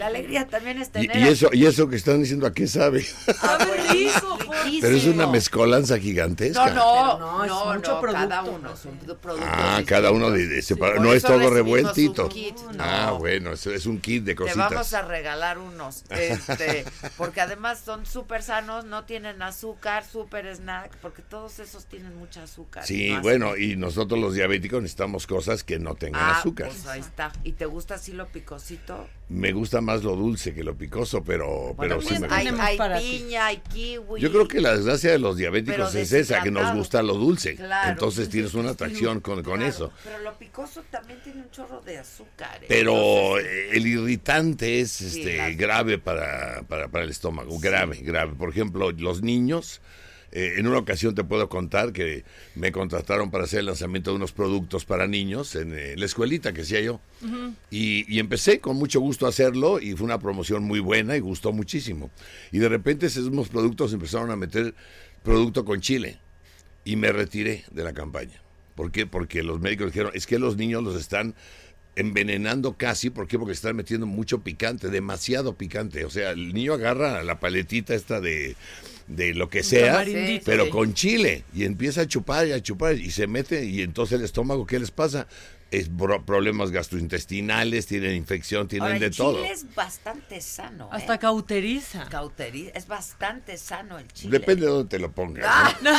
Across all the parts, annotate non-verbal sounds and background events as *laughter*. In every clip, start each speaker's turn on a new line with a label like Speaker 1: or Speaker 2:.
Speaker 1: La alegría también es
Speaker 2: Y,
Speaker 1: tener...
Speaker 2: y eso, y eso que están diciendo, ¿a qué sabe? *laughs*
Speaker 1: rico,
Speaker 2: Pero es una mezcolanza gigantesca.
Speaker 1: No, no,
Speaker 3: no, es
Speaker 1: no,
Speaker 3: mucho
Speaker 1: no, cada
Speaker 3: producto.
Speaker 1: uno es un producto
Speaker 2: Ah,
Speaker 1: distinto.
Speaker 2: cada uno de, de no es todo revueltito.
Speaker 1: un kit, no.
Speaker 2: Ah, bueno, es, es un kit de
Speaker 1: Te
Speaker 2: cositas.
Speaker 1: vamos a regalar unos, *laughs* este, porque además son súper sanos, no tienen azúcar, súper snack, porque todos esos tienen mucha azúcar.
Speaker 2: Sí,
Speaker 1: ¿no?
Speaker 2: bueno, y nosotros los diabéticos necesitamos cosas que no tengan
Speaker 1: Ah,
Speaker 2: azúcar.
Speaker 1: pues ahí está. ¿Y te gusta así lo picosito?
Speaker 2: Me gusta más lo dulce que lo picoso, pero, pero sí me gusta.
Speaker 1: hay, hay piña, hay kiwi.
Speaker 2: Yo creo que la desgracia de los diabéticos es esa, que nos gusta lo dulce.
Speaker 1: Claro.
Speaker 2: Entonces tienes una atracción con, con
Speaker 1: Claro,
Speaker 2: eso.
Speaker 1: Pero lo picoso también tiene un chorro de azúcar. ¿eh?
Speaker 2: Pero
Speaker 1: Entonces,
Speaker 2: el irritante es
Speaker 1: Sí,
Speaker 2: este grave para, para, para el estómago, grave, grave. Por ejemplo, los niños, eh, en una ocasión te puedo contar que me contrataron para hacer el lanzamiento de unos productos para niños en eh, la escuelita que hacía yo. y, y empecé con mucho gusto a hacerlo y fue una promoción muy buena y gustó muchísimo. Y de repente esos mismos productos empezaron a meter producto con chile y me retiré de la campaña. ¿Por qué? Porque los médicos dijeron, es que los niños los están envenenando casi, ¿por qué? Porque están metiendo mucho picante, demasiado picante. O sea, el niño agarra la paletita esta de, de lo que sea, pero
Speaker 1: Sí.
Speaker 2: con chile, y empieza a chupar y a chupar, y se mete, y entonces el estómago, ¿qué les pasa? Es bro- problemas gastrointestinales, tienen infección, tienen
Speaker 1: ahora,
Speaker 2: de
Speaker 1: el
Speaker 2: todo.
Speaker 1: chile es bastante sano. ¿eh?
Speaker 3: Hasta cauteriza.
Speaker 1: Cauteriza, es bastante sano el chile.
Speaker 2: Depende de dónde te lo pongas. ¿no?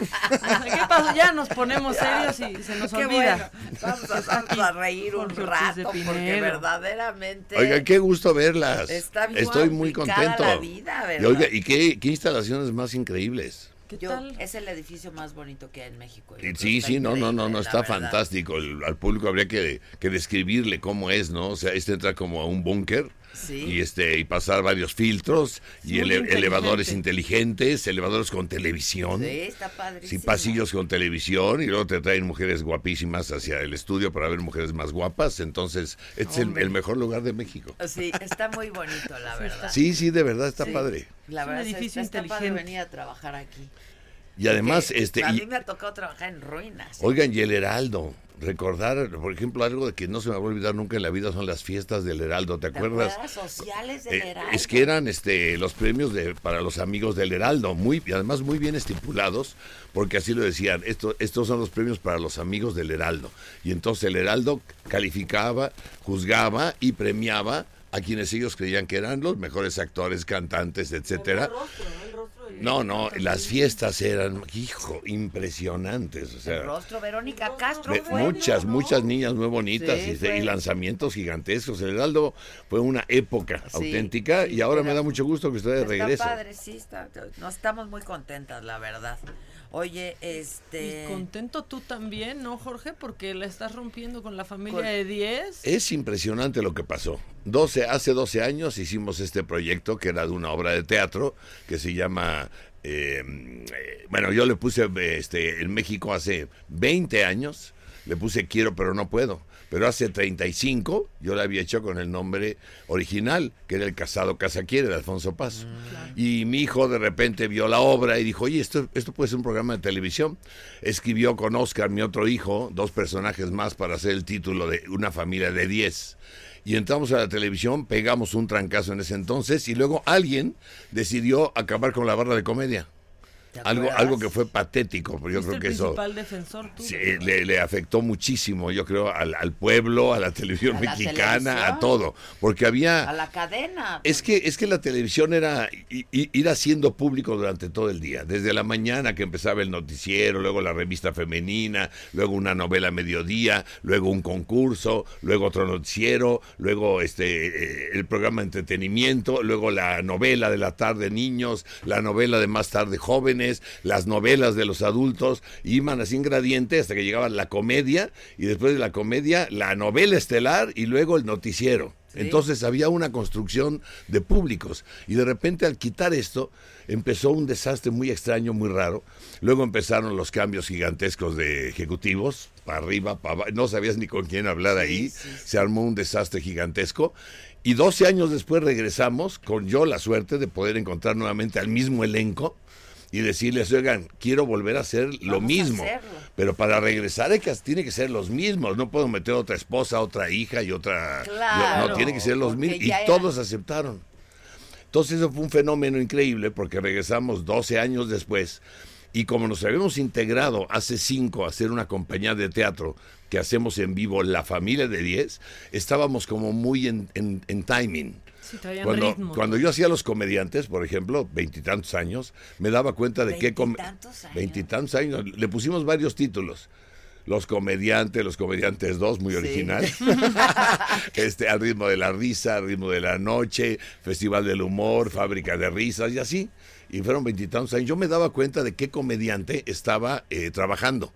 Speaker 2: *laughs*
Speaker 3: ¿Qué pasó? Ya nos ponemos serios y se nos
Speaker 1: Qué
Speaker 3: olvida.
Speaker 1: bueno. *laughs* Vamos a, vamos a reír un rato porque verdaderamente
Speaker 2: Oiga, qué gusto verlas.
Speaker 1: Está bien
Speaker 2: Estoy muy contento.
Speaker 1: la vida,
Speaker 2: y ¿y qué, qué instalaciones más increíbles?
Speaker 3: ¿Qué
Speaker 1: Yo-
Speaker 3: tal?
Speaker 1: es el edificio más bonito que hay en México. yo
Speaker 2: Y Sí, sí, no, no, no, no, está
Speaker 1: verdad.
Speaker 2: fantástico. El- al público habría que, que describirle cómo es, ¿no? O sea, este entra como a un búnker
Speaker 1: Sí.
Speaker 2: y este y pasar varios filtros y
Speaker 3: Muy
Speaker 2: ele-
Speaker 3: inteligente.
Speaker 2: elevadores inteligentes, elevadores con televisión.
Speaker 1: Sí, está padrísimo.
Speaker 2: Sí, pasillos con televisión y luego te traen mujeres guapísimas hacia el estudio para ver mujeres más guapas. Entonces, este es el, el mejor lugar de México.
Speaker 1: Sí, está muy bonito, la verdad.
Speaker 2: Sí, sí, de verdad está
Speaker 1: Sí,
Speaker 2: padre.
Speaker 1: La
Speaker 3: Es un
Speaker 1: verdad es
Speaker 3: edificio
Speaker 1: está padre
Speaker 3: inteligente.
Speaker 1: venir a trabajar aquí.
Speaker 2: Y además,
Speaker 1: Que
Speaker 2: este,
Speaker 1: a
Speaker 2: y-
Speaker 1: mí me ha tocado trabajar en ruinas.
Speaker 2: Oigan, y el Heraldo, recordar, por ejemplo, algo de que no se me va a olvidar nunca en la vida son las fiestas del Heraldo, ¿te
Speaker 1: ¿Te
Speaker 2: acuerdas?
Speaker 1: acuerdas? Sociales del
Speaker 2: Eh,
Speaker 1: Heraldo.
Speaker 2: es que eran este los premios de para los amigos del Heraldo, muy y además muy bien estipulados, porque así lo decían, esto, estos son los premios para los amigos del Heraldo. Y entonces el Heraldo calificaba, juzgaba y premiaba a quienes ellos creían que eran los mejores actores, cantantes, etcétera. No, no, las fiestas eran, hijo, impresionantes, o
Speaker 1: El
Speaker 2: sea,
Speaker 1: rostro, Verónica Castro. fue,
Speaker 2: muchas,
Speaker 1: ¿no?
Speaker 2: muchas niñas muy bonitas
Speaker 1: Sí,
Speaker 2: y, lanzamientos gigantescos. El Heraldo fue una época
Speaker 1: Sí,
Speaker 2: auténtica y ahora me
Speaker 1: era-
Speaker 2: da mucho gusto que esté de
Speaker 1: Está
Speaker 2: regreso.
Speaker 1: padre, sí, está, nos estamos muy contentas, la verdad. Oye, este...
Speaker 3: Y contento tú también, ¿no, Jorge? Porque la estás rompiendo con la familia
Speaker 1: Con-
Speaker 3: de 10.
Speaker 2: Es impresionante lo que pasó. 12, hace 12 años hicimos este proyecto que era de una obra de teatro que se llama... eh, eh, bueno, yo le puse este, en México hace 20 años, le puse Quiero pero no puedo. Pero hace 35 yo la había hecho con el nombre original, que era El Casado Casa Quiere, de Alfonso Paz. Y mi hijo de repente vio la obra y dijo, oye, esto, esto puede ser un programa de televisión. Escribió con Oscar, mi otro hijo, dos personajes más para hacer el título de Una familia de 10. Y entramos a la televisión, pegamos un trancazo en ese entonces y luego alguien decidió acabar con la barra de comedia.
Speaker 1: ¿Te
Speaker 2: Algo, algo que fue patético, pero yo creo que
Speaker 3: el
Speaker 2: eso
Speaker 3: principal defensor tú.
Speaker 2: sí, le, le afectó muchísimo, yo creo, al, al pueblo, a la televisión
Speaker 1: A
Speaker 2: mexicana, a todo. Porque había...
Speaker 1: A la cadena.
Speaker 2: Es que, es que la televisión era i- i- ir haciendo público durante todo el día, desde la mañana que empezaba el noticiero, luego la revista femenina, luego una novela a mediodía, luego un concurso, luego otro noticiero, luego este eh, el programa de entretenimiento, luego la novela de la tarde niños, la novela de más tarde jóvenes, jóvenes, las novelas de los adultos, iban así en gradiente hasta que llegaba la comedia y después de la comedia la novela estelar y luego el noticiero. Entonces había una construcción de públicos y de repente al quitar esto empezó un desastre muy extraño, muy raro. Luego empezaron los cambios gigantescos de ejecutivos, para arriba, para abajo, no sabías ni con quién hablar ahí, se armó un desastre gigantesco. Y 12 años después regresamos con yo la suerte de poder encontrar nuevamente al mismo elenco y decirles, oigan, quiero volver a hacer lo
Speaker 1: Vamos
Speaker 2: mismo. Pero para regresar hay que, tiene que ser los mismos. No puedo meter otra esposa, otra hija y otra...
Speaker 1: Claro,
Speaker 2: no, tiene que ser los mismos. Y
Speaker 1: era-
Speaker 2: todos aceptaron. Entonces eso fue un fenómeno increíble porque regresamos 12 años después y como nos habíamos integrado hace 5 a hacer una compañía de teatro que hacemos en vivo, La Familia de 10, estábamos como muy en, en- en timing.
Speaker 3: Sí, traían
Speaker 2: Cuando,
Speaker 3: ritmo.
Speaker 2: cuando yo hacía los comediantes, por ejemplo, veintitantos años, me daba cuenta de qué... com-
Speaker 1: ¿Veintitantos años?
Speaker 2: Veintitantos años. Le pusimos varios títulos. Los comediantes, los comediantes 2, muy
Speaker 1: Sí.
Speaker 2: original. *laughs* *laughs* este, al ritmo de la risa, al ritmo de la noche, Festival del Humor, Fábrica de Risas y así. Y fueron veintitantos años. Yo me daba cuenta de qué comediante estaba eh, trabajando.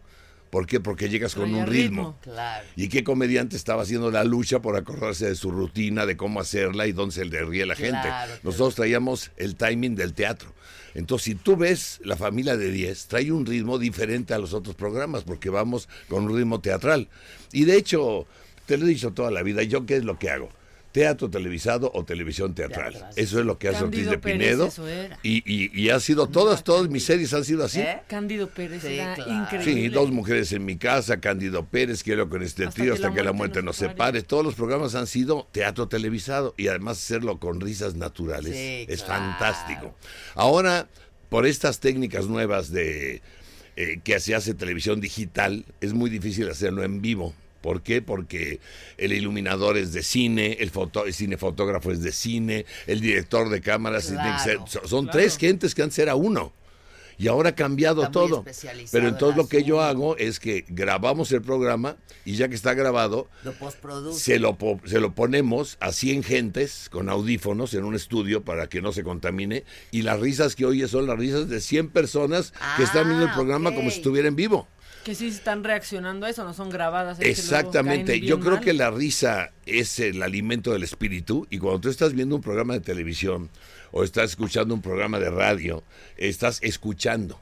Speaker 2: ¿Por qué? Porque llegas con un ritmo.
Speaker 3: ritmo.
Speaker 1: Claro.
Speaker 2: ¿Y qué comediante estaba haciendo la lucha por acordarse de su rutina, de cómo hacerla y dónde se le ríe la gente?
Speaker 1: Claro,
Speaker 2: Nosotros traíamos el timing del teatro. Entonces, si tú ves la familia de 10, trae un ritmo diferente a los otros programas porque vamos con un ritmo teatral. Y de hecho, te lo he dicho toda la vida, ¿yo qué es lo que hago? Teatro televisado o televisión teatral.
Speaker 1: Teatral.
Speaker 2: Eso es lo que hace Ortiz
Speaker 3: Cándido
Speaker 2: de
Speaker 3: Pérez,
Speaker 2: Pinedo.
Speaker 3: eso era.
Speaker 2: Y, y, y ha sido todas, todas mis series han sido así.
Speaker 1: ¿Eh?
Speaker 3: Cándido Pérez
Speaker 1: Sí,
Speaker 3: era
Speaker 1: claro.
Speaker 3: increíble.
Speaker 2: Sí, dos mujeres en mi casa, Cándido Pérez, quiero con este
Speaker 3: Hasta
Speaker 2: trío
Speaker 3: que
Speaker 2: hasta que la
Speaker 3: muerte nos
Speaker 2: nos
Speaker 3: separe.
Speaker 2: separe. Todos los programas han sido teatro televisado y además hacerlo con risas naturales
Speaker 1: Sí,
Speaker 2: es
Speaker 1: claro.
Speaker 2: fantástico. Ahora, por estas técnicas nuevas de eh, que se hace televisión digital, es muy difícil hacerlo en vivo. ¿Por qué? Porque el iluminador es de cine, el, foto, el cinefotógrafo es de cine, el director de cámaras tiene que ser-
Speaker 1: Claro,
Speaker 2: son, son
Speaker 3: claro.
Speaker 2: tres gentes que antes era uno. Y ahora ha cambiado
Speaker 1: Está
Speaker 2: todo. Pero entonces lo que yo hago es que grabamos el programa y ya que está grabado,
Speaker 1: Lo
Speaker 2: se lo, se lo ponemos a 100 gentes con audífonos en un estudio para que no se contamine. Y las risas que oyes son las risas de 100 personas que están viendo el
Speaker 1: Ah,
Speaker 2: programa como si estuviera en vivo.
Speaker 3: Que sí están reaccionando a eso, no son grabadas.
Speaker 2: Exactamente. Yo creo
Speaker 3: mal.
Speaker 2: que la risa es el alimento del espíritu y cuando tú estás viendo un programa de televisión o estás escuchando un programa de radio, estás escuchando.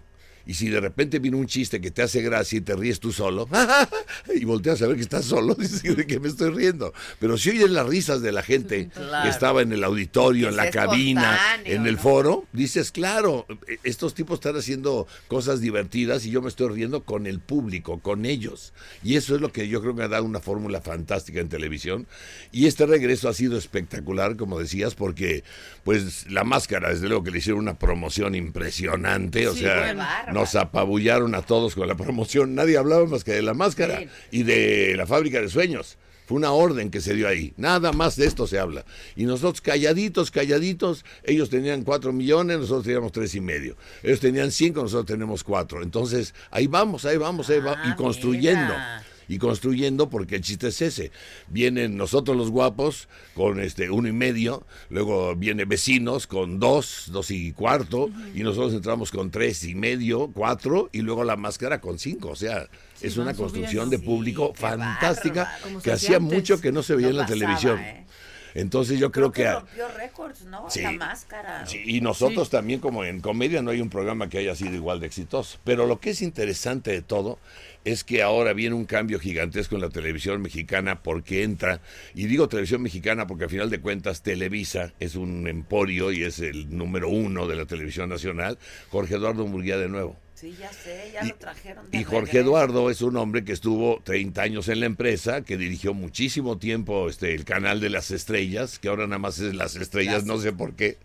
Speaker 2: Y si de repente viene un chiste que te hace gracia y te ríes tú solo, *laughs* y volteas a ver que estás solo, *laughs* dices de que me estoy riendo. Pero si oyes las risas de la gente
Speaker 1: Claro.
Speaker 2: que estaba en el auditorio, en la cabina, en el
Speaker 1: ¿no?
Speaker 2: foro, dices, claro, eh, estos tipos están haciendo cosas divertidas y yo me estoy riendo con el público, con ellos. Y eso es lo que yo creo que ha dado una fórmula fantástica en televisión. Y este regreso ha sido espectacular, como decías, porque pues la máscara, desde luego que le hicieron una promoción impresionante, o
Speaker 3: Sí,
Speaker 2: sea. Nos apabullaron a todos con la promoción. Nadie hablaba más que de la máscara y de la fábrica de sueños. Fue una orden que se dio ahí. Nada más de esto se habla. Y nosotros calladitos, calladitos, ellos tenían cuatro millones, nosotros teníamos tres y medio. Ellos tenían cinco, nosotros tenemos cuatro. Entonces, ahí vamos, ahí vamos, ahí vamos.
Speaker 1: Ah,
Speaker 2: Y construyendo.
Speaker 1: mira.
Speaker 2: Y construyendo porque el chiste es ese. Vienen nosotros los guapos con este uno y medio, luego viene vecinos con dos, dos y cuarto, y nosotros entramos con tres y medio, cuatro, y luego la máscara con cinco. O sea,
Speaker 3: Sí,
Speaker 2: es una construcción
Speaker 3: subiendo.
Speaker 2: de público
Speaker 1: Sí,
Speaker 2: fantástica que
Speaker 3: hacía
Speaker 2: hacía
Speaker 3: antes.
Speaker 2: mucho que no se veía
Speaker 1: No
Speaker 2: en la
Speaker 1: pasaba,
Speaker 2: televisión.
Speaker 1: ¿eh?
Speaker 2: Entonces yo creo, que...
Speaker 1: rompió récords, ¿no?
Speaker 2: Sí.
Speaker 1: La máscara.
Speaker 2: Sí, y nosotros también como en comedia no hay un programa que haya sido igual de exitoso. Pero lo que es interesante de todo es que ahora viene un cambio gigantesco en la televisión mexicana porque entra, y digo televisión mexicana porque al final de cuentas Televisa es un emporio y es el número uno de la televisión nacional, Jorge Eduardo Murguía de nuevo.
Speaker 1: Sí, ya sé, ya
Speaker 2: Y-
Speaker 1: lo trajeron. de
Speaker 2: Y Jorge
Speaker 1: regreso.
Speaker 2: Eduardo es un hombre que estuvo 30 años en la empresa, que dirigió muchísimo tiempo este el canal de las estrellas, que ahora nada más es las estrellas,
Speaker 1: Las-
Speaker 2: no sé por qué,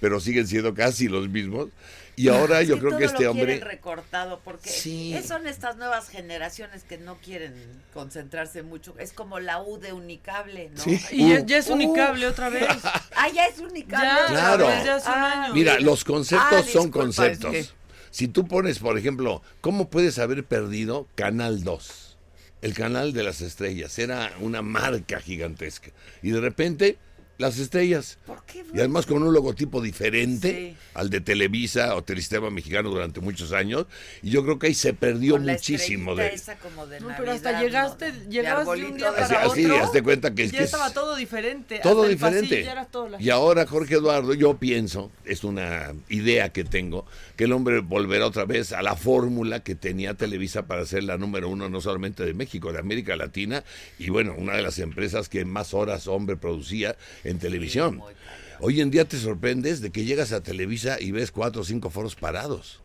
Speaker 2: pero siguen siendo casi los mismos. Y ahora
Speaker 1: Es
Speaker 2: yo creo
Speaker 1: todo
Speaker 2: que este
Speaker 1: lo
Speaker 2: hombre...
Speaker 1: recortado porque
Speaker 2: Sí.
Speaker 1: son estas nuevas generaciones que no quieren concentrarse mucho. Es como la U de Unicable, ¿no?
Speaker 2: Sí.
Speaker 3: Y ya,
Speaker 2: Uh,
Speaker 3: ya es
Speaker 1: uh.
Speaker 3: unicable otra vez. *laughs*
Speaker 1: Ah, ya es Unicable.
Speaker 3: Ya,
Speaker 2: Claro.
Speaker 1: vez.
Speaker 3: ya hace un
Speaker 1: Ah,
Speaker 3: año.
Speaker 2: Mira, los conceptos
Speaker 1: Ah,
Speaker 2: son conceptos.
Speaker 1: es que-
Speaker 2: Si tú pones, por ejemplo, ¿cómo puedes haber perdido Canal 2? El canal de las estrellas era una marca gigantesca. Y de repente las estrellas.
Speaker 1: ¿Por qué?
Speaker 2: Y además con un logotipo diferente
Speaker 1: Sí.
Speaker 2: al de Televisa o Telesistema Mexicano durante muchos años. Y yo creo que ahí se perdió
Speaker 1: Con
Speaker 2: muchísimo de...
Speaker 1: esa como de
Speaker 3: No,
Speaker 1: Navidad,
Speaker 3: pero hasta
Speaker 1: ¿no?
Speaker 3: llegaste,
Speaker 1: De
Speaker 3: llegabas de
Speaker 1: arbolito
Speaker 3: un día
Speaker 1: de-
Speaker 3: para
Speaker 2: Así, así,
Speaker 3: otro.
Speaker 2: hazte cuenta que
Speaker 3: ya
Speaker 2: que es-
Speaker 3: estaba todo diferente.
Speaker 2: Todo
Speaker 3: hasta el
Speaker 2: diferente.
Speaker 3: pasillo ya era todo la
Speaker 2: Y ahora, Jorge Eduardo, yo pienso, es una idea que tengo, que el hombre volverá otra vez a la fórmula que tenía Televisa para ser la número uno no solamente de México, de América Latina, y bueno, una de las empresas que más horas hombre producía en televisión.
Speaker 1: muy cañón.
Speaker 2: Hoy en día te sorprendes de que llegas a Televisa y ves cuatro o cinco foros parados.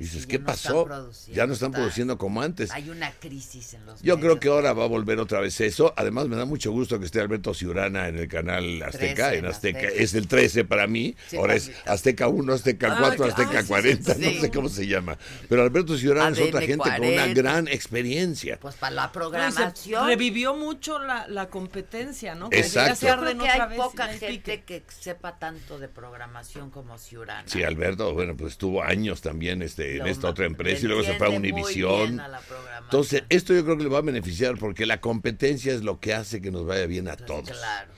Speaker 2: Y dices,
Speaker 1: Sí, ya
Speaker 2: ¿qué
Speaker 1: no
Speaker 2: pasó?
Speaker 1: están produciendo,
Speaker 2: Ya no están
Speaker 1: está-
Speaker 2: produciendo como antes.
Speaker 1: Hay una crisis en los
Speaker 2: Yo creo que ahora va a volver otra vez eso. Además, me da mucho gusto que esté Alberto Ciurana en el canal Azteca.
Speaker 1: 13,
Speaker 2: en Azteca.
Speaker 1: Azteca.
Speaker 2: Es el 13 para mí.
Speaker 1: Sí,
Speaker 2: ahora es. Azteca 1, Azteca
Speaker 3: Ah,
Speaker 2: 4,
Speaker 3: que-
Speaker 2: Azteca
Speaker 3: ah, sí,
Speaker 2: 40.
Speaker 1: sí,
Speaker 2: No sé cómo se llama. Pero Alberto Ciurana es otra gente con una
Speaker 1: 40.
Speaker 2: gran experiencia.
Speaker 1: Pues para la
Speaker 3: No,
Speaker 1: programación.
Speaker 3: revivió mucho la, la competencia, ¿no?
Speaker 2: Exacto.
Speaker 3: se
Speaker 1: Yo creo que hay poca gente que sepa tanto de programación como Ciurana.
Speaker 2: Sí, Alberto, bueno, pues estuvo años también este, en esta otra empresa y luego se fue a Univisión. Entonces, esto yo creo que le va a beneficiar porque la competencia es lo que hace que nos vaya bien a todos.
Speaker 1: Claro.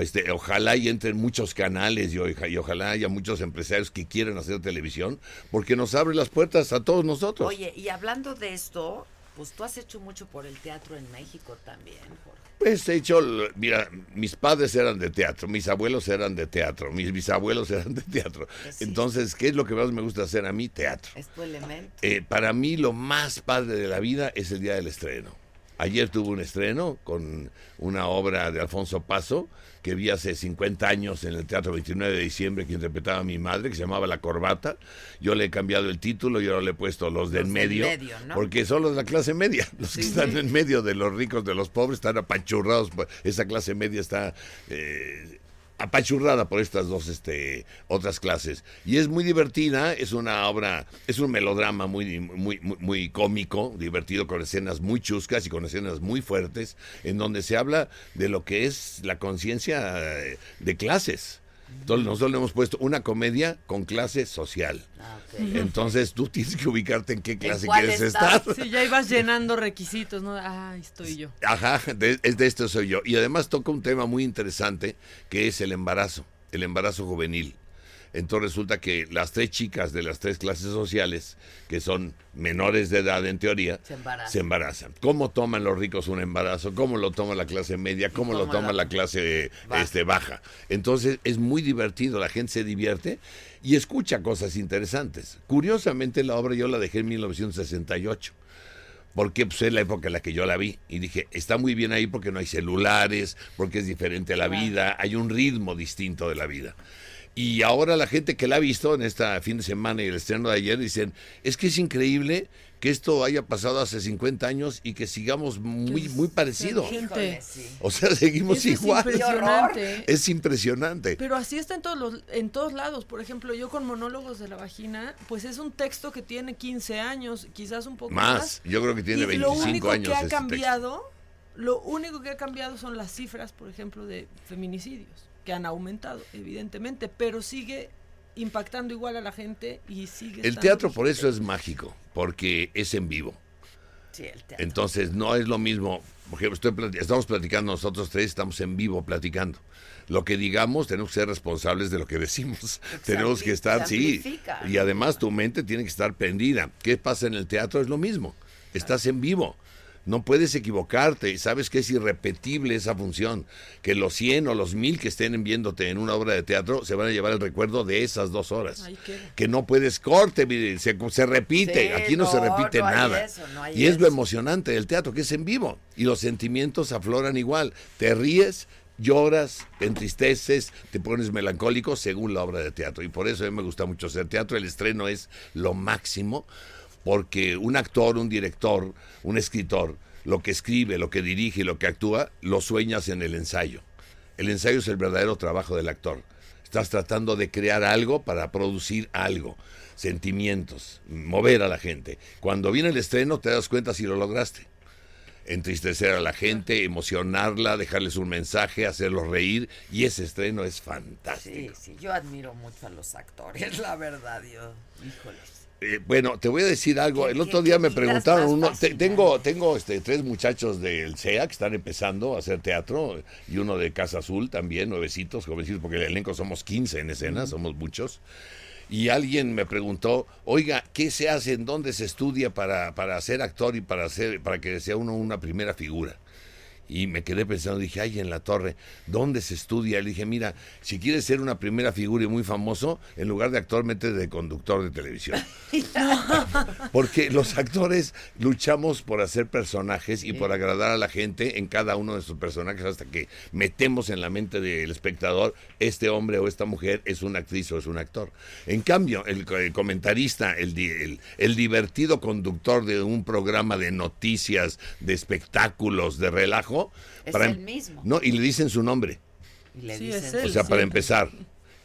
Speaker 2: Este, ojalá y entren muchos canales y, y ojalá haya muchos empresarios que quieran hacer televisión porque nos abre las puertas a todos nosotros.
Speaker 1: Oye, y hablando de esto, pues tú has hecho mucho por el teatro en México también, Jorge.
Speaker 2: Pues he hecho, mira, mis padres eran de teatro, mis abuelos eran de teatro, mis bisabuelos *laughs* eran de teatro.
Speaker 1: Pues sí.
Speaker 2: Entonces, ¿qué es lo que más me gusta hacer a mí? Teatro.
Speaker 1: Es tu elemento.
Speaker 2: Eh, para mí lo más padre de la vida es el día del estreno. Ayer tuve un estreno con una obra de Alfonso Paso que vi hace 50 años en el Teatro 29 de diciembre que interpretaba a mi madre, que se llamaba La Corbata. Yo le he cambiado el título y ahora le he puesto los del
Speaker 1: Los del
Speaker 2: medio,
Speaker 1: medio, ¿no?
Speaker 2: porque son los de la clase media. *laughs* Los que están en medio de los ricos, de los pobres, están apachurrados. por- Esa clase media está... eh, apachurrada por estas dos este, otras clases. Y es muy divertida, es una obra, es un melodrama muy, muy, muy, muy cómico, divertido, con escenas muy chuscas y con escenas muy fuertes, en donde se habla de lo que es la conciencia eh, de clases. Entonces nosotros le hemos puesto una comedia con clase social.
Speaker 1: Ah.
Speaker 2: Entonces tú tienes que ubicarte en qué clase quieres
Speaker 1: estás?
Speaker 2: estar.
Speaker 3: Sí, ya ibas llenando requisitos, ¿no? Ay, estoy yo.
Speaker 2: Ajá, de, es de esto soy yo. Y además toca un tema muy interesante que es el embarazo, el embarazo juvenil. Entonces resulta que las tres chicas de las tres clases sociales, que son menores de edad en teoría,
Speaker 1: Se embarazan.
Speaker 2: se embarazan. ¿Cómo toman los ricos un embarazo? ¿Cómo lo toma la clase media? ¿Cómo, lo toma
Speaker 1: la-
Speaker 2: la clase
Speaker 1: Baja.
Speaker 2: este, baja? Entonces es muy divertido, la gente se divierte y escucha cosas interesantes. Curiosamente la obra yo la dejé en 1968 porque pues, es la época en la que yo la vi. Y dije, está muy bien ahí porque no hay celulares, porque es diferente la vida, hay un ritmo distinto de la vida. Y ahora la gente que la ha visto en esta fin de semana y el estreno de ayer dicen, es que es increíble que esto haya pasado hace 50 años y que sigamos muy, muy parecido. O sea, seguimos
Speaker 3: Eso es
Speaker 2: igual.
Speaker 3: impresionante.
Speaker 2: Es impresionante.
Speaker 3: Pero así está en todos los, en todos lados. Por ejemplo, yo con monólogos de la vagina, pues es un texto que tiene 15 años, quizás un poco más.
Speaker 2: Más, yo creo que tiene
Speaker 3: y
Speaker 2: 25
Speaker 3: lo único
Speaker 2: años
Speaker 3: que ha
Speaker 2: este texto.
Speaker 3: cambiado, lo único que ha cambiado son las cifras, por ejemplo, de feminicidios, que han aumentado, evidentemente, pero sigue impactando igual a la gente y sigue.
Speaker 2: El teatro por eso es mágico, porque es en vivo.
Speaker 1: Sí, el teatro.
Speaker 2: Entonces no es lo mismo, por ejemplo, estoy plati- estamos platicando nosotros tres, estamos en vivo platicando. Lo que digamos tenemos que ser responsables de lo que decimos. *laughs* tenemos que estar, sí. Y además tu mente tiene que estar prendida. ¿Qué pasa en el teatro? Es lo mismo. Estás en vivo. No puedes equivocarte. Sabes que es irrepetible esa función. Que los 100 o los 1000 que estén viéndote en una obra de teatro se van a llevar el recuerdo de esas dos horas. Que no puedes corte, se, se repite.
Speaker 1: Sí,
Speaker 2: Aquí no, se repite
Speaker 1: no
Speaker 2: nada.
Speaker 1: eso, no hay
Speaker 2: y es lo emocionante del teatro, que es en vivo. Y los sentimientos afloran igual. Te ríes, lloras, te entristeces, te pones melancólico según la obra de teatro. Y por eso a mí me gusta mucho hacer teatro. El estreno es lo máximo, porque un actor, un director, un escritor, lo que escribe, lo que dirige lo que actúa, lo sueñas en el ensayo. El ensayo es el verdadero trabajo del actor. Estás tratando de crear algo para producir algo, sentimientos, mover a la gente. Cuando viene el estreno te das cuenta si lo lograste. Entristecer a la gente, emocionarla, dejarles un mensaje, hacerlos reír y ese estreno es
Speaker 1: Sí,
Speaker 2: fantástico.
Speaker 1: sí, yo admiro mucho a los actores, *laughs* la verdad, yo, híjoles.
Speaker 2: Eh, bueno, te voy a decir algo.
Speaker 1: ¿Qué-
Speaker 2: El otro día me preguntaron, uno, te- tengo, tengo este, tres muchachos del CEA que están empezando a hacer teatro y uno de Casa Azul también, nuevecitos, jovencitos, porque el elenco somos 15 en escena, somos muchos. Y alguien me preguntó, oiga, ¿qué se hace? ¿En dónde se estudia para, para ser actor y para, hacer, para que sea uno una primera figura? Y me quedé pensando, dije, ay, en la torre, ¿dónde se estudia? Le dije, mira, si quieres ser una primera figura y muy famoso, en lugar de actor, mete de conductor de televisión. *laughs* *laughs* Porque los actores luchamos por hacer personajes y por agradar a la gente en cada uno de sus personajes hasta que metemos en la mente del espectador, este hombre o esta mujer es una actriz o es un actor. En cambio, el, co- el comentarista, el, el- el divertido conductor de un programa de noticias, de espectáculos, de relajo,
Speaker 1: Es
Speaker 2: para
Speaker 1: el
Speaker 2: em-
Speaker 1: mismo.
Speaker 2: No, y le dicen su nombre.
Speaker 1: Y le
Speaker 3: Sí,
Speaker 1: dicen,
Speaker 3: es
Speaker 2: O
Speaker 3: él.
Speaker 2: sea, para empezar.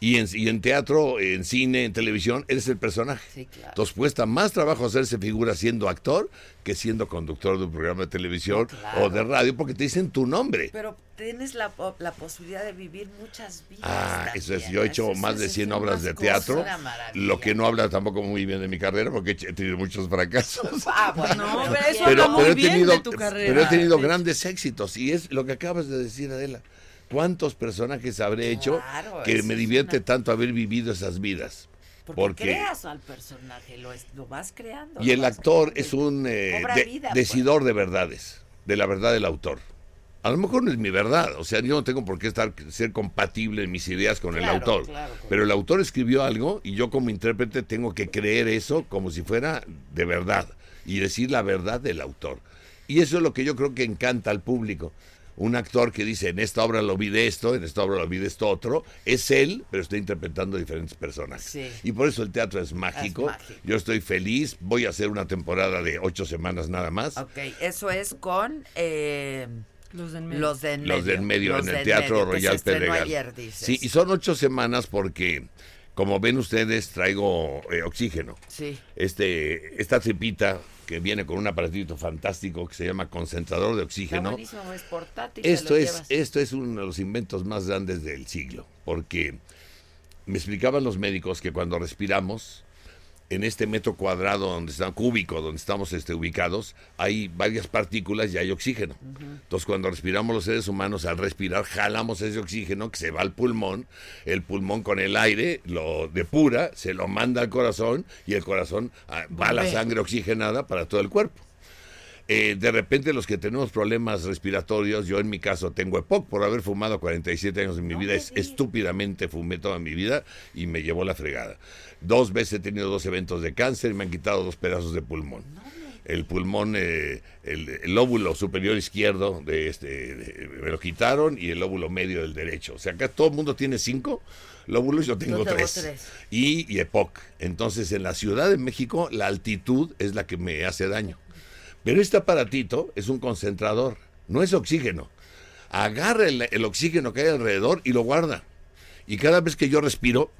Speaker 2: Y en, y en teatro, en cine, en televisión, eres el personaje.
Speaker 1: Sí, claro.
Speaker 2: Entonces cuesta más trabajo hacerse figura siendo actor que siendo conductor de un programa de televisión
Speaker 1: Claro.
Speaker 2: o de radio, porque te dicen tu nombre.
Speaker 1: Pero tienes la, po- la posibilidad de vivir muchas vidas.
Speaker 2: Ah, eso es. Yo he hecho
Speaker 1: Eso
Speaker 2: más de
Speaker 1: eso
Speaker 2: 100
Speaker 1: es
Speaker 2: obras de teatro, lo que no habla tampoco muy bien de mi carrera, porque he tenido muchos fracasos. *laughs*
Speaker 1: Ah, bueno.
Speaker 3: No,
Speaker 1: pero
Speaker 3: eso muy
Speaker 2: he
Speaker 3: bien
Speaker 2: tenido,
Speaker 3: de tu carrera.
Speaker 2: pero he tenido
Speaker 3: De-
Speaker 2: grandes éxitos y es lo que acabas de decir, Adela. ¿Cuántos personajes habré hecho
Speaker 1: Claro,
Speaker 2: que me divierte
Speaker 1: una-
Speaker 2: tanto haber vivido esas vidas?
Speaker 1: Porque,
Speaker 2: porque-
Speaker 1: creas al personaje, lo, es- lo vas creando.
Speaker 2: Y el actor
Speaker 1: creando.
Speaker 2: es un eh,
Speaker 1: Cobra
Speaker 2: de-
Speaker 1: vida, pues.
Speaker 2: decidor de verdades, de la verdad del autor. A lo mejor no es mi verdad, o sea, yo no tengo por qué estar ser compatible en mis ideas con el autor.
Speaker 1: claro, claro.
Speaker 2: Pero el autor escribió algo y yo como intérprete tengo que creer eso como si fuera de verdad y decir la verdad del autor. Y eso es lo que yo creo que encanta al público. Un actor que dice, en esta obra lo vi de esto, en esta obra lo vi de esto otro, es él, pero está interpretando diferentes personajes.
Speaker 1: Sí.
Speaker 2: Y por eso el teatro es mágico.
Speaker 1: mágico.
Speaker 2: Yo estoy feliz, voy a hacer una temporada de ocho semanas nada más.
Speaker 1: Ok, eso es con eh,
Speaker 3: Los de en medio.
Speaker 1: los de en medio.
Speaker 2: Los del medio,
Speaker 1: Los
Speaker 2: en el Teatro
Speaker 1: medio, que
Speaker 2: Royal Pedregal.
Speaker 1: ayer, dices.
Speaker 2: Sí, y son ocho semanas porque, como ven ustedes, traigo eh, oxígeno.
Speaker 1: Sí.
Speaker 2: Este, esta tripita que viene con un aparatito fantástico que se llama concentrador de oxígeno.
Speaker 1: es portátil.
Speaker 2: Esto es,
Speaker 1: llevas.
Speaker 2: esto es uno de los inventos más grandes del siglo, porque me explicaban los médicos que cuando respiramos, en este metro cuadrado donde está cúbico, donde estamos este, ubicados, hay varias partículas y hay oxígeno. Entonces, cuando respiramos los seres humanos, al respirar, jalamos ese oxígeno que se va al pulmón, el pulmón con el aire lo depura, se lo manda al corazón y el corazón ah, va la
Speaker 3: Bombea.
Speaker 2: sangre oxigenada para todo el cuerpo. Eh, de repente los que tenemos problemas respiratorios, yo en mi caso tengo EPOC por haber fumado 47 años de mi vida, es, estúpidamente fumé toda mi vida y me llevó la fregada. Dos veces he tenido dos eventos de cáncer y me han quitado dos pedazos de pulmón. El pulmón, eh, el, el lóbulo superior izquierdo de este, de- me lo quitaron y el lóbulo medio del derecho. O sea, acá todo el mundo tiene cinco lóbulos, yo tengo
Speaker 1: tengo
Speaker 2: tres.
Speaker 1: tres.
Speaker 2: Y, y EPOC. Entonces, en la Ciudad de México, la altitud es la que me hace daño. Pero este aparatito es un concentrador, no es oxígeno. Agarra el, el oxígeno que hay alrededor y lo guarda. Y cada vez que yo respiro,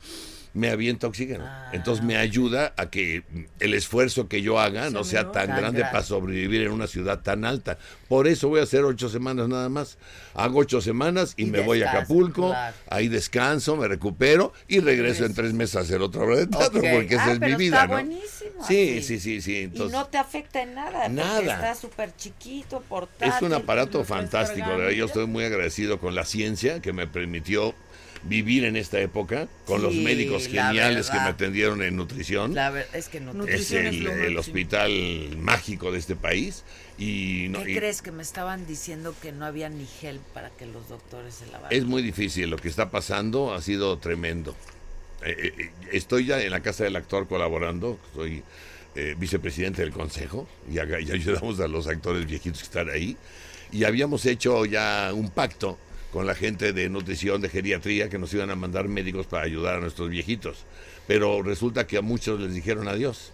Speaker 2: me avienta oxígeno. Entonces me ayuda a que el esfuerzo que yo haga no sea tan
Speaker 1: Tan
Speaker 2: grande para sobrevivir en una ciudad tan alta. Por eso voy a hacer ocho semanas nada más. Hago ocho semanas y,
Speaker 1: Y
Speaker 2: me voy a Acapulco,
Speaker 1: claro.
Speaker 2: ahí descanso, me recupero y regreso en tres meses a hacer otra obra de teatro, porque esa
Speaker 1: Ah,
Speaker 2: es mi vida,
Speaker 1: está
Speaker 2: ¿no?
Speaker 1: buenísimo
Speaker 2: Sí,
Speaker 1: así.
Speaker 2: sí, sí, sí.
Speaker 1: y
Speaker 2: Entonces,
Speaker 1: no te afecta en nada. porque
Speaker 2: Nada.
Speaker 1: Está súper chiquito, portátil.
Speaker 2: Es un aparato fantástico. verdad, Yo estoy muy agradecido con la ciencia que me permitió vivir en esta época, con los médicos geniales que
Speaker 1: verdad.
Speaker 2: me atendieron en nutrición.
Speaker 1: La ver- es que
Speaker 2: es
Speaker 3: Nutrición es
Speaker 2: el,
Speaker 3: lo
Speaker 2: el hospital mágico de este país. Y, no,
Speaker 1: ¿Qué
Speaker 2: y
Speaker 1: crees que me estaban diciendo que no había ni gel para que los doctores se lavaran?
Speaker 2: es muy difícil. Lo que está pasando ha sido tremendo. Eh, eh, eh, estoy ya en la casa del actor colaborando. Soy vicepresidente del consejo y, y *laughs* ayudamos a los actores viejitos que están ahí. Y habíamos hecho ya un pacto con la gente de nutrición, de geriatría, que nos iban a mandar médicos para ayudar a nuestros viejitos. Pero resulta que a muchos les dijeron adiós.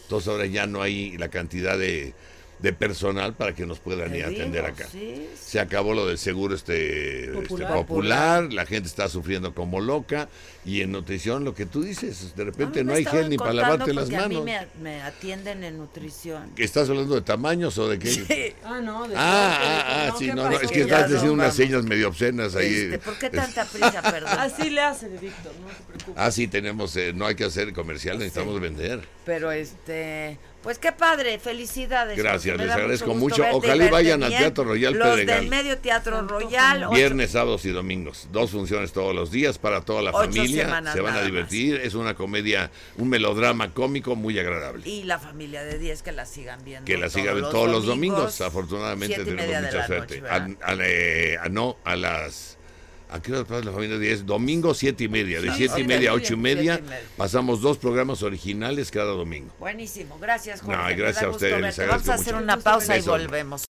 Speaker 2: Entonces ahora ya no hay la cantidad de de personal para que nos puedan ir a atender
Speaker 1: digo,
Speaker 2: acá.
Speaker 1: sí, sí.
Speaker 2: Se acabó lo del seguro este este,
Speaker 3: Popular.
Speaker 2: la gente está sufriendo como loca y en nutrición lo que tú dices, de repente
Speaker 1: Ah,
Speaker 2: no hay gel ni para lavarte las
Speaker 1: porque A mí
Speaker 2: manos.
Speaker 1: me, me atienden en nutrición.
Speaker 2: ¿Que ¿Estás hablando de tamaños o de qué?
Speaker 1: Sí.
Speaker 3: Ah, no, de
Speaker 2: Ah,
Speaker 3: de-
Speaker 2: ah, ah, sí,
Speaker 3: ¿qué
Speaker 2: no, no, es que estás diciendo unas señas medio obscenas ahí.
Speaker 1: Este, ¿Por qué tanta prisa, *laughs* perdón?
Speaker 3: Así le hace, Víctor, no te preocupes.
Speaker 2: Ah, sí, tenemos, eh, no hay que hacer comercial, necesitamos vender.
Speaker 1: Pero este, pues qué padre, felicidades.
Speaker 2: Gracias, les agradezco mucho. Ojalá y vayan al. Teatro Royal
Speaker 1: Los
Speaker 2: Pedregal.
Speaker 1: del medio Teatro Royal. ocho-
Speaker 2: Viernes, sábados y domingos. Dos funciones todos los días para toda la
Speaker 1: Ocho
Speaker 2: familia.
Speaker 1: semanas
Speaker 2: Se van a divertir. Es una comedia, un melodrama cómico muy agradable.
Speaker 1: Y la familia de 10 que la sigan viendo.
Speaker 2: Que la sigan
Speaker 1: todos
Speaker 2: todos los domingos. Afortunadamente
Speaker 1: siete y
Speaker 2: tenemos mucha
Speaker 1: la
Speaker 2: suerte. A- a- eh, a- no, a las. ¿A qué hora pasa la familia 10? Domingo, siete y media. De
Speaker 1: Sí,
Speaker 2: siete y
Speaker 1: siete
Speaker 2: media a
Speaker 1: y
Speaker 2: ocho y
Speaker 1: media, siete y media.
Speaker 2: Pasamos dos programas originales cada domingo.
Speaker 1: Buenísimo, gracias Jorge.
Speaker 2: No, y gracias a ustedes,
Speaker 1: Vamos a hacer
Speaker 2: mucho.
Speaker 1: una pausa y volvemos.